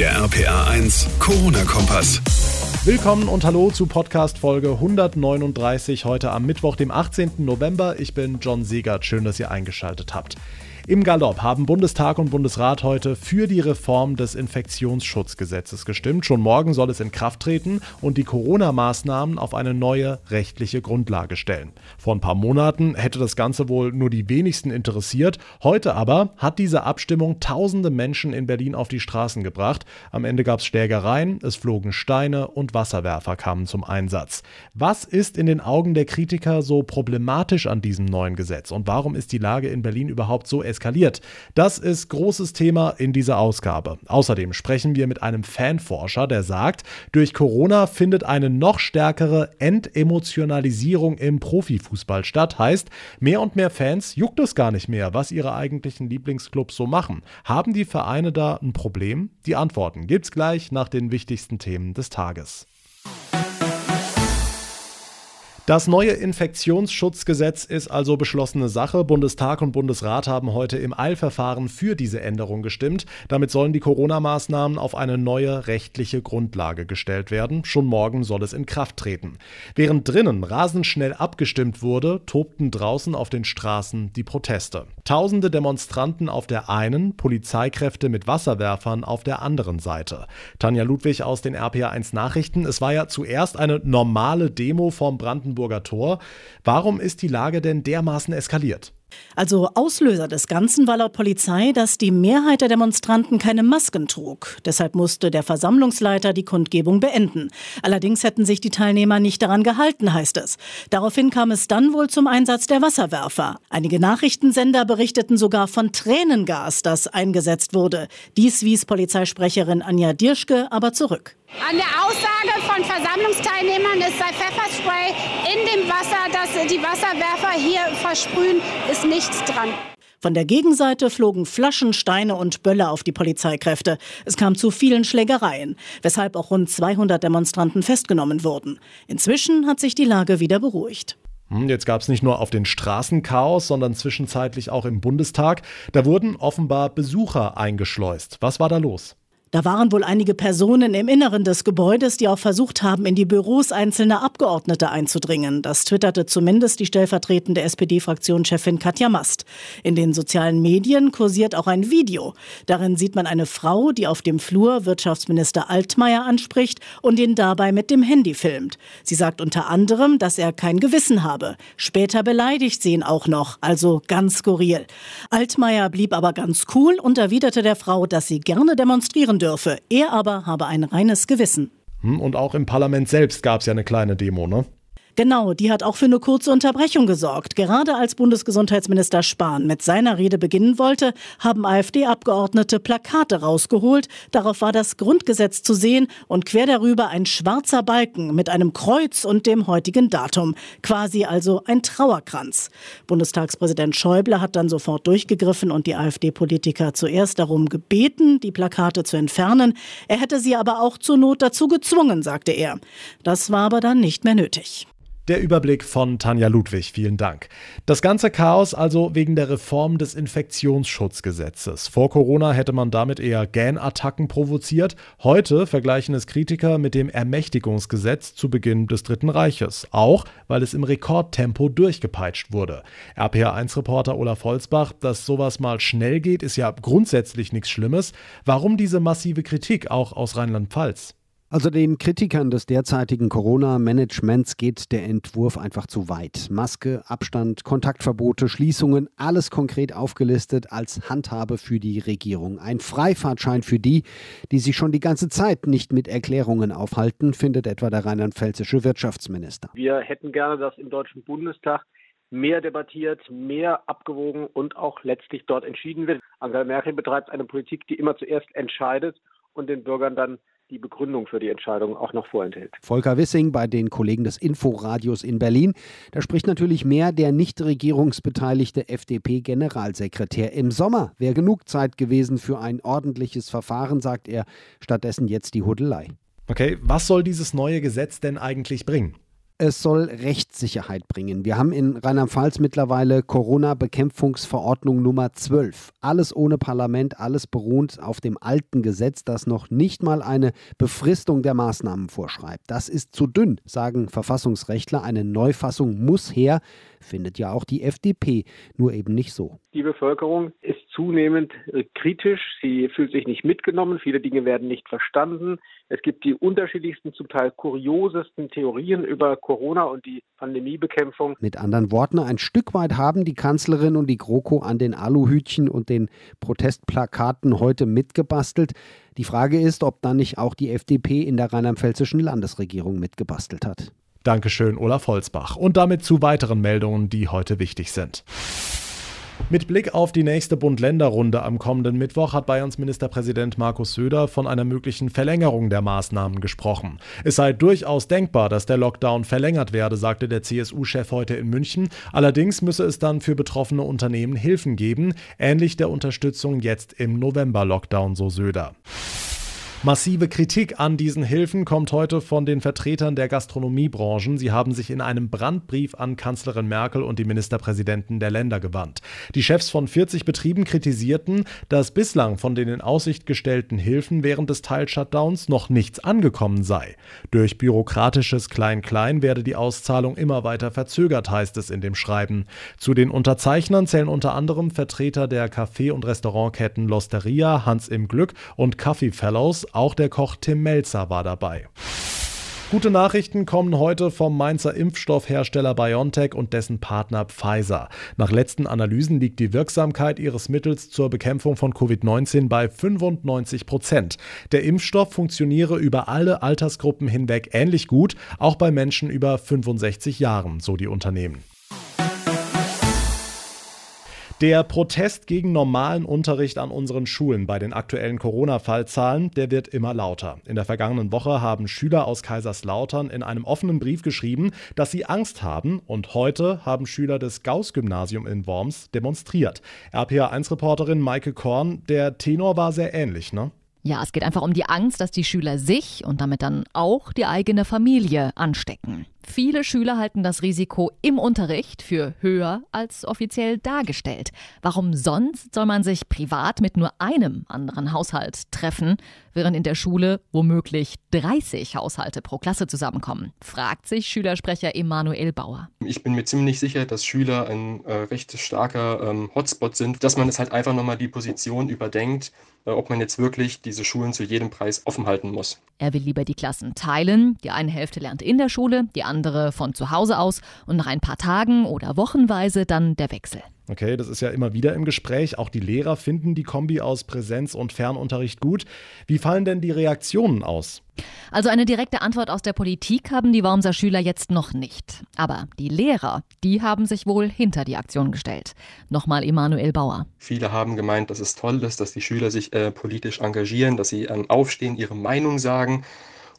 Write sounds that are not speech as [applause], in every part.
Der RPA 1 Corona-Kompass. Willkommen und hallo zu Podcast Folge 139 heute am Mittwoch, dem 18. November. Ich bin John Segert. Schön, dass ihr eingeschaltet habt. Im Galopp haben Bundestag und Bundesrat heute für die Reform des Infektionsschutzgesetzes gestimmt. Schon morgen soll es in Kraft treten und die Corona-Maßnahmen auf eine neue rechtliche Grundlage stellen. Vor ein paar Monaten hätte das Ganze wohl nur die wenigsten interessiert. Heute aber hat diese Abstimmung tausende Menschen in Berlin auf die Straßen gebracht. Am Ende gab es Schlägereien, es flogen Steine und Wasserwerfer kamen zum Einsatz. Was ist in den Augen der Kritiker so problematisch an diesem neuen Gesetz und warum ist die Lage in Berlin überhaupt so eskaliert? Eskaliert. Das ist großes Thema in dieser Ausgabe. Außerdem sprechen wir mit einem Fanforscher, der sagt, durch Corona findet eine noch stärkere Entemotionalisierung im Profifußball statt. Heißt, mehr und mehr Fans juckt es gar nicht mehr, was ihre eigentlichen Lieblingsclubs so machen. Haben die Vereine da ein Problem? Die Antworten gibt's gleich nach den wichtigsten Themen des Tages. Das neue Infektionsschutzgesetz ist also beschlossene Sache. Bundestag und Bundesrat haben heute im Eilverfahren für diese Änderung gestimmt. Damit sollen die Corona-Maßnahmen auf eine neue rechtliche Grundlage gestellt werden. Schon morgen soll es in Kraft treten. Während drinnen rasend schnell abgestimmt wurde, tobten draußen auf den Straßen die Proteste. Tausende Demonstranten auf der einen, Polizeikräfte mit Wasserwerfern auf der anderen Seite. Tanja Ludwig aus den RPA1 Nachrichten. Es war ja zuerst eine normale Demo vom Brandenburg Brandenburger Tor. Warum ist die Lage denn dermaßen eskaliert? Also Auslöser des Ganzen war laut Polizei, dass die Mehrheit der Demonstranten keine Masken trug. Deshalb musste der Versammlungsleiter die Kundgebung beenden. Allerdings hätten sich die Teilnehmer nicht daran gehalten, heißt es. Daraufhin kam es dann wohl zum Einsatz der Wasserwerfer. Einige Nachrichtensender berichteten sogar von Tränengas, das eingesetzt wurde. Dies wies Polizeisprecherin Anja Dirschke aber zurück. An der Aussage von Versammlungsteilnehmern, es sei Pfefferspray in dem Wasser, das die Wasserwerfer hier versprühen, ist nichts dran. Von der Gegenseite flogen Flaschen, Steine und Bölle auf die Polizeikräfte. Es kam zu vielen Schlägereien, weshalb auch rund 200 Demonstranten festgenommen wurden. Inzwischen hat sich die Lage wieder beruhigt. Hm, jetzt gab es nicht nur auf den Straßen Chaos, sondern zwischenzeitlich auch im Bundestag. Da wurden offenbar Besucher eingeschleust. Was war da los? Da waren wohl einige Personen im Inneren des Gebäudes, die auch versucht haben, in die Büros einzelner Abgeordnete einzudringen. Das twitterte zumindest die stellvertretende SPD-Fraktionschefin Katja Mast. In den sozialen Medien kursiert auch ein Video. Darin sieht man eine Frau, die auf dem Flur Wirtschaftsminister Altmaier anspricht und ihn dabei mit dem Handy filmt. Sie sagt unter anderem, dass er kein Gewissen habe. Später beleidigt sie ihn auch noch, also ganz skurril. Altmaier blieb aber ganz cool und erwiderte der Frau, dass sie gerne demonstrieren dürfe. Er aber habe ein reines Gewissen. Hm, und auch im Parlament selbst gab es ja eine kleine Demo, ne? Genau, die hat auch für eine kurze Unterbrechung gesorgt. Gerade als Bundesgesundheitsminister Spahn mit seiner Rede beginnen wollte, haben AfD-Abgeordnete Plakate rausgeholt. Darauf war das Grundgesetz zu sehen und quer darüber ein schwarzer Balken mit einem Kreuz und dem heutigen Datum. Quasi also ein Trauerkranz. Bundestagspräsident Schäuble hat dann sofort durchgegriffen und die AfD-Politiker zuerst darum gebeten, die Plakate zu entfernen. Er hätte sie aber auch zur Not dazu gezwungen, sagte er. Das war aber dann nicht mehr nötig. Der Überblick von Tanja Ludwig, vielen Dank. Das ganze Chaos also wegen der Reform des Infektionsschutzgesetzes. Vor Corona hätte man damit eher Gähnattacken provoziert. Heute vergleichen es Kritiker mit dem Ermächtigungsgesetz zu Beginn des Dritten Reiches. Auch, weil es im Rekordtempo durchgepeitscht wurde. RPA1-Reporter Olaf Holzbach, dass sowas mal schnell geht, ist ja grundsätzlich nichts Schlimmes. Warum diese massive Kritik auch aus Rheinland-Pfalz? Also den Kritikern des derzeitigen Corona-Managements geht der Entwurf einfach zu weit. Maske, Abstand, Kontaktverbote, Schließungen, alles konkret aufgelistet als Handhabe für die Regierung. Ein Freifahrtschein für die, die sich schon die ganze Zeit nicht mit Erklärungen aufhalten, findet etwa der rheinland-pfälzische Wirtschaftsminister. Wir hätten gerne, dass im Deutschen Bundestag mehr debattiert, mehr abgewogen und auch letztlich dort entschieden wird. Angela Merkel betreibt eine Politik, die immer zuerst entscheidet und den Bürgern dann die Begründung für die Entscheidung auch noch vorenthält. Volker Wissing bei den Kollegen des Inforadios in Berlin. Da spricht natürlich mehr der nicht regierungsbeteiligte FDP-Generalsekretär. Im Sommer wäre genug Zeit gewesen für ein ordentliches Verfahren, sagt er. Stattdessen jetzt die Hudelei. Okay, was soll dieses neue Gesetz denn eigentlich bringen? Es soll Rechtssicherheit bringen. Wir haben in Rheinland-Pfalz mittlerweile Corona-Bekämpfungsverordnung Nummer 12. Alles ohne Parlament, alles beruht auf dem alten Gesetz, das noch nicht mal eine Befristung der Maßnahmen vorschreibt. Das ist zu dünn, sagen Verfassungsrechtler. Eine Neufassung muss her, findet ja auch die FDP, nur eben nicht so. Die Bevölkerung ist zunehmend äh, kritisch, sie fühlt sich nicht mitgenommen, viele Dinge werden nicht verstanden. Es gibt die unterschiedlichsten, zum Teil kuriosesten Theorien über Corona und die Pandemiebekämpfung. Mit anderen Worten, ein Stück weit haben die Kanzlerin und die GroKo an den Aluhütchen und den Protestplakaten heute mitgebastelt. Die Frage ist, ob dann nicht auch die FDP in der rheinland-pfälzischen Landesregierung mitgebastelt hat. Dankeschön, Olaf Holzbach. Und damit zu weiteren Meldungen, die heute wichtig sind. Mit Blick auf die nächste Bund-Länder-Runde am kommenden Mittwoch hat Bayerns Ministerpräsident Markus Söder von einer möglichen Verlängerung der Maßnahmen gesprochen. Es sei durchaus denkbar, dass der Lockdown verlängert werde, sagte der CSU-Chef heute in München. Allerdings müsse es dann für betroffene Unternehmen Hilfen geben, ähnlich der Unterstützung jetzt im November-Lockdown, so Söder. Massive Kritik an diesen Hilfen kommt heute von den Vertretern der Gastronomiebranchen. Sie haben sich in einem Brandbrief an Kanzlerin Merkel und die Ministerpräsidenten der Länder gewandt. Die Chefs von 40 Betrieben kritisierten, dass bislang von den in Aussicht gestellten Hilfen während des Teil-Shutdowns noch nichts angekommen sei. Durch bürokratisches Klein-Klein werde die Auszahlung immer weiter verzögert, heißt es in dem Schreiben. Zu den Unterzeichnern zählen unter anderem Vertreter der Café- und Restaurantketten Losteria, Hans im Glück und Coffee Fellows auch der Koch Tim Melzer war dabei. Gute Nachrichten kommen heute vom Mainzer Impfstoffhersteller BioNTech und dessen Partner Pfizer. Nach letzten Analysen liegt die Wirksamkeit ihres Mittels zur Bekämpfung von Covid-19 bei 95 Prozent. Der Impfstoff funktioniere über alle Altersgruppen hinweg ähnlich gut, auch bei Menschen über 65 Jahren, so die Unternehmen. Der Protest gegen normalen Unterricht an unseren Schulen bei den aktuellen Corona-Fallzahlen, der wird immer lauter. In der vergangenen Woche haben Schüler aus Kaiserslautern in einem offenen Brief geschrieben, dass sie Angst haben und heute haben Schüler des Gauss-Gymnasium in Worms demonstriert. RPA1-Reporterin Maike Korn, der Tenor war sehr ähnlich, ne? Ja, es geht einfach um die Angst, dass die Schüler sich und damit dann auch die eigene Familie anstecken. Viele Schüler halten das Risiko im Unterricht für höher als offiziell dargestellt. Warum sonst soll man sich privat mit nur einem anderen Haushalt treffen, während in der Schule womöglich 30 Haushalte pro Klasse zusammenkommen? fragt sich Schülersprecher Emanuel Bauer. Ich bin mir ziemlich sicher, dass Schüler ein äh, recht starker ähm, Hotspot sind, dass man es halt einfach nochmal die Position überdenkt, äh, ob man jetzt wirklich diese Schulen zu jedem Preis offen halten muss. Er will lieber die Klassen teilen. Die eine Hälfte lernt in der Schule, die andere von zu Hause aus und nach ein paar Tagen oder wochenweise dann der Wechsel. Okay, das ist ja immer wieder im Gespräch. Auch die Lehrer finden die Kombi aus Präsenz- und Fernunterricht gut. Wie fallen denn die Reaktionen aus? Also eine direkte Antwort aus der Politik haben die Wormser Schüler jetzt noch nicht. Aber die Lehrer, die haben sich wohl hinter die Aktion gestellt. Nochmal Emanuel Bauer. Viele haben gemeint, dass es toll ist, dass die Schüler sich äh, politisch engagieren, dass sie ähm, aufstehen, ihre Meinung sagen.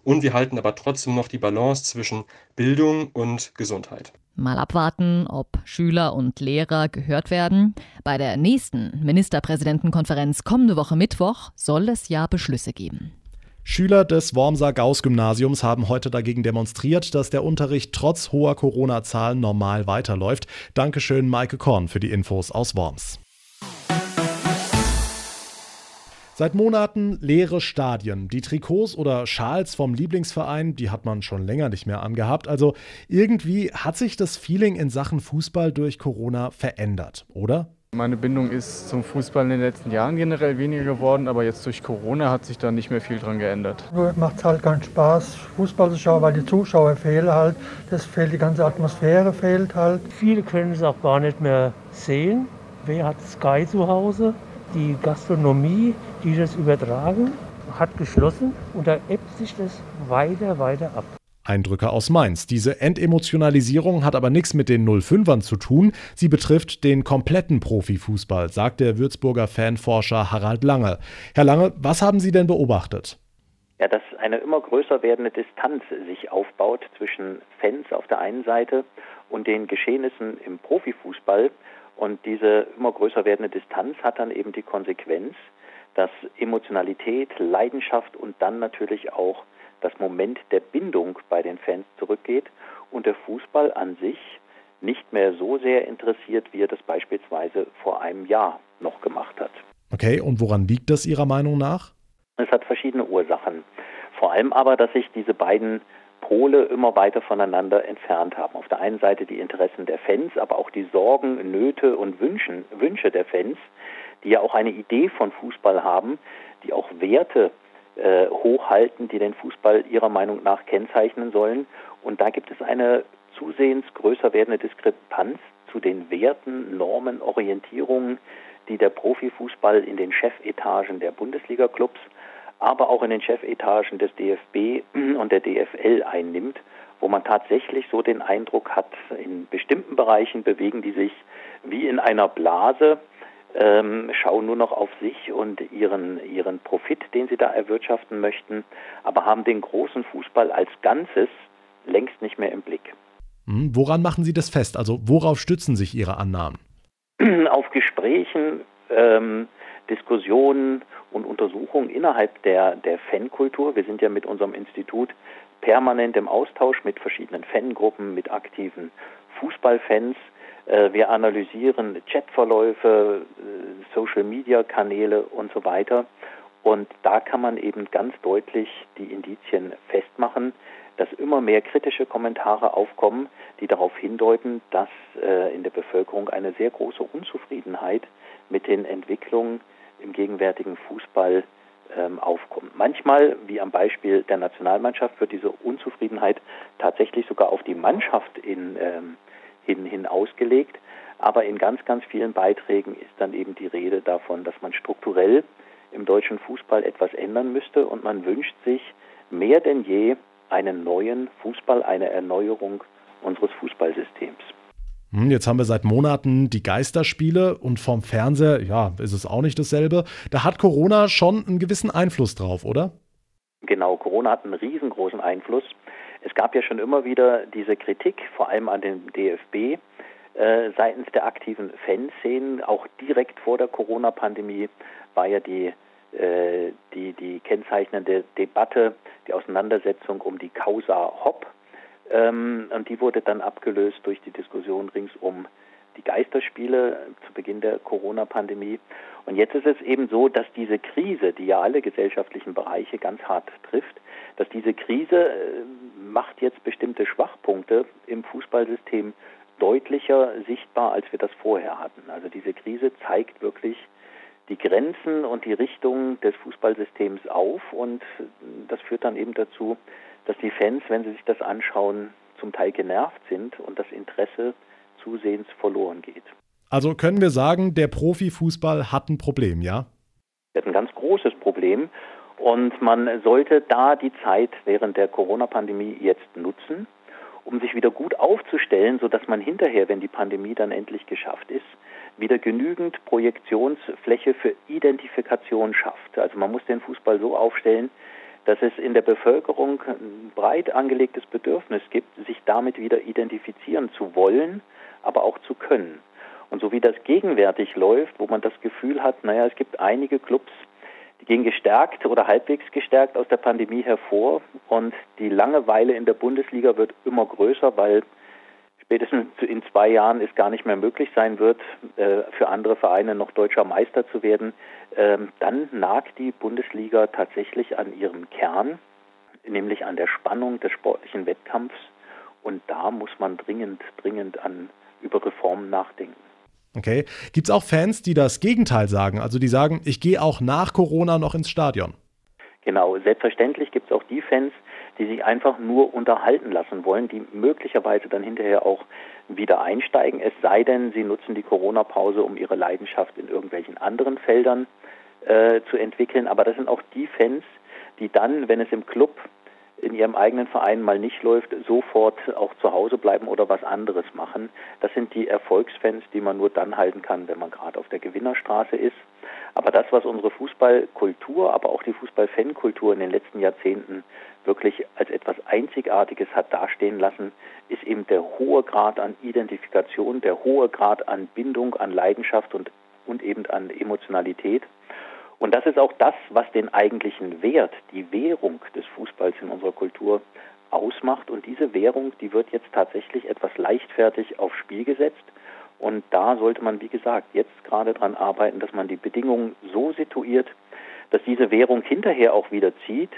Und wir halten aber trotzdem noch die Balance zwischen Bildung und Gesundheit. Mal abwarten, ob Schüler und Lehrer gehört werden. Bei der nächsten Ministerpräsidentenkonferenz kommende Woche Mittwoch soll es ja Beschlüsse geben. Schüler des Wormser Gauss-Gymnasiums haben heute dagegen demonstriert, dass der Unterricht trotz hoher Corona-Zahlen normal weiterläuft. Dankeschön, Maike Korn, für die Infos aus Worms. Seit Monaten leere Stadien. Die Trikots oder Schals vom Lieblingsverein, die hat man schon länger nicht mehr angehabt. Also irgendwie hat sich das Feeling in Sachen Fußball durch Corona verändert, oder? Meine Bindung ist zum Fußball in den letzten Jahren generell weniger geworden, aber jetzt durch Corona hat sich da nicht mehr viel dran geändert. Nur macht halt keinen Spaß, Fußball zu schauen, weil die Zuschauer fehlen halt. Das fehlt, die ganze Atmosphäre fehlt halt. Viele können es auch gar nicht mehr sehen. Wer hat Sky zu Hause? Die Gastronomie, die das übertragen, hat geschlossen und da ebbt sich das weiter, weiter ab. Eindrücke aus Mainz. Diese Entemotionalisierung hat aber nichts mit den 05ern zu tun. Sie betrifft den kompletten Profifußball, sagt der Würzburger Fanforscher Harald Lange. Herr Lange, was haben Sie denn beobachtet? Ja, dass eine immer größer werdende Distanz sich aufbaut zwischen Fans auf der einen Seite und den Geschehnissen im Profifußball. Und diese immer größer werdende Distanz hat dann eben die Konsequenz, dass Emotionalität, Leidenschaft und dann natürlich auch das Moment der Bindung bei den Fans zurückgeht und der Fußball an sich nicht mehr so sehr interessiert, wie er das beispielsweise vor einem Jahr noch gemacht hat. Okay, und woran liegt das Ihrer Meinung nach? Es hat verschiedene Ursachen. Vor allem aber, dass sich diese beiden Pole immer weiter voneinander entfernt haben. Auf der einen Seite die Interessen der Fans, aber auch die Sorgen, Nöte und Wünschen, Wünsche der Fans, die ja auch eine Idee von Fußball haben, die auch Werte äh, hochhalten, die den Fußball ihrer Meinung nach kennzeichnen sollen. Und da gibt es eine zusehends größer werdende Diskrepanz zu den Werten, Normen, Orientierungen, die der Profifußball in den Chefetagen der Bundesliga-Clubs, aber auch in den Chefetagen des DFB [clears throat] und der DFL einnimmt, wo man tatsächlich so den Eindruck hat, in bestimmten Bereichen bewegen die sich wie in einer Blase, ähm, schauen nur noch auf sich und ihren, ihren Profit, den sie da erwirtschaften möchten, aber haben den großen Fußball als Ganzes längst nicht mehr im Blick. Hm, woran machen Sie das fest? Also worauf stützen sich Ihre Annahmen? [clears throat] Auf Gesprächen, ähm, Diskussionen und Untersuchungen innerhalb der, der Fankultur. Wir sind ja mit unserem Institut permanent im Austausch mit verschiedenen Fangruppen, mit aktiven Fußballfans. Äh, wir analysieren Chatverläufe, äh, Social-Media-Kanäle und so weiter. Und da kann man eben ganz deutlich die Indizien festmachen, dass immer mehr kritische Kommentare aufkommen, die darauf hindeuten, dass äh, in der Bevölkerung eine sehr große Unzufriedenheit mit den Entwicklungen im gegenwärtigen Fußball ähm, aufkommt. Manchmal, wie am Beispiel der Nationalmannschaft, wird diese Unzufriedenheit tatsächlich sogar auf die Mannschaft in, ähm, hin, hin ausgelegt. Aber in ganz, ganz vielen Beiträgen ist dann eben die Rede davon, dass man strukturell im deutschen Fußball etwas ändern müsste und man wünscht sich mehr denn je einen neuen Fußball, eine Erneuerung unseres Fußballsystems. Hm, jetzt haben wir seit Monaten die Geisterspiele und vom Fernseher, ja, ist es auch nicht dasselbe. Da hat Corona schon einen gewissen Einfluss drauf, oder? Genau, Corona hat einen riesengroßen Einfluss. Es gab ja schon immer wieder diese Kritik, vor allem an den DFB, äh, seitens der aktiven Fanszenen. Auch direkt vor der Corona-Pandemie war ja die, äh, die, die kennzeichnende Debatte, die Auseinandersetzung um die Causa Hopp. Ähm, und die wurde dann abgelöst durch die Diskussion rings um die Geisterspiele zu Beginn der Corona-Pandemie. Und jetzt ist es eben so, dass diese Krise, die ja alle gesellschaftlichen Bereiche ganz hart trifft, dass diese Krise äh, macht jetzt bestimmte Schwachpunkte im Fußballsystem deutlicher sichtbar, als wir das vorher hatten. Also diese Krise zeigt wirklich die Grenzen und die Richtung des Fußballsystems auf und das führt dann eben dazu, dass die Fans, wenn sie sich das anschauen, zum Teil genervt sind und das Interesse zusehends verloren geht. Also können wir sagen, der Profifußball hat ein Problem, ja? Er hat ein ganz großes Problem und man sollte da die Zeit während der Corona-Pandemie jetzt nutzen, um sich wieder gut aufzustellen, sodass man hinterher, wenn die Pandemie dann endlich geschafft ist, wieder genügend Projektionsfläche für Identifikation schafft. Also man muss den Fußball so aufstellen, dass es in der Bevölkerung ein breit angelegtes Bedürfnis gibt, sich damit wieder identifizieren zu wollen, aber auch zu können. Und so wie das gegenwärtig läuft, wo man das Gefühl hat, naja, es gibt einige Clubs, die gehen gestärkt oder halbwegs gestärkt aus der Pandemie hervor und die Langeweile in der Bundesliga wird immer größer, weil spätestens in zwei Jahren es gar nicht mehr möglich sein wird, äh, für andere Vereine noch deutscher Meister zu werden, ähm, dann nagt die Bundesliga tatsächlich an ihrem Kern, nämlich an der Spannung des sportlichen Wettkampfs. Und da muss man dringend, dringend an über Reformen nachdenken. Okay. Gibt es auch Fans, die das Gegenteil sagen? Also die sagen, ich gehe auch nach Corona noch ins Stadion? Genau, selbstverständlich gibt es auch die Fans, die sich einfach nur unterhalten lassen wollen, die möglicherweise dann hinterher auch wieder einsteigen, es sei denn, sie nutzen die Corona-Pause, um ihre Leidenschaft in irgendwelchen anderen Feldern äh, zu entwickeln. Aber das sind auch die Fans, die dann, wenn es im Club in ihrem eigenen Verein mal nicht läuft, sofort auch zu Hause bleiben oder was anderes machen. Das sind die Erfolgsfans, die man nur dann halten kann, wenn man gerade auf der Gewinnerstraße ist. Aber das, was unsere Fußballkultur, aber auch die Fußballfankultur in den letzten Jahrzehnten wirklich als etwas Einzigartiges hat dastehen lassen, ist eben der hohe Grad an Identifikation, der hohe Grad an Bindung, an Leidenschaft und, und eben an Emotionalität. Und das ist auch das, was den eigentlichen Wert, die Währung des Fußballs in unserer Kultur ausmacht. Und diese Währung, die wird jetzt tatsächlich etwas leichtfertig aufs Spiel gesetzt. Und da sollte man, wie gesagt, jetzt gerade dran arbeiten, dass man die Bedingungen so situiert, dass diese Währung hinterher auch wieder zieht,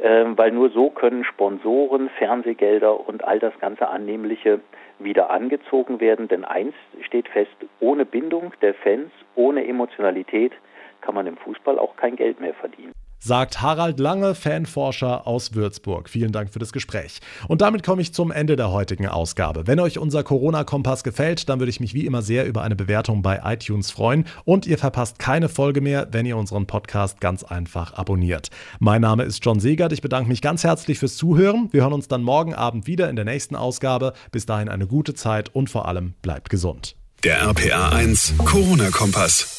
weil nur so können Sponsoren, Fernsehgelder und all das ganze Annehmliche wieder angezogen werden. Denn eins steht fest, ohne Bindung der Fans, ohne Emotionalität kann man im Fußball auch kein Geld mehr verdienen sagt Harald Lange, Fanforscher aus Würzburg. Vielen Dank für das Gespräch. Und damit komme ich zum Ende der heutigen Ausgabe. Wenn euch unser Corona-Kompass gefällt, dann würde ich mich wie immer sehr über eine Bewertung bei iTunes freuen. Und ihr verpasst keine Folge mehr, wenn ihr unseren Podcast ganz einfach abonniert. Mein Name ist John Segert. Ich bedanke mich ganz herzlich fürs Zuhören. Wir hören uns dann morgen Abend wieder in der nächsten Ausgabe. Bis dahin eine gute Zeit und vor allem bleibt gesund. Der RPA 1 Corona-Kompass.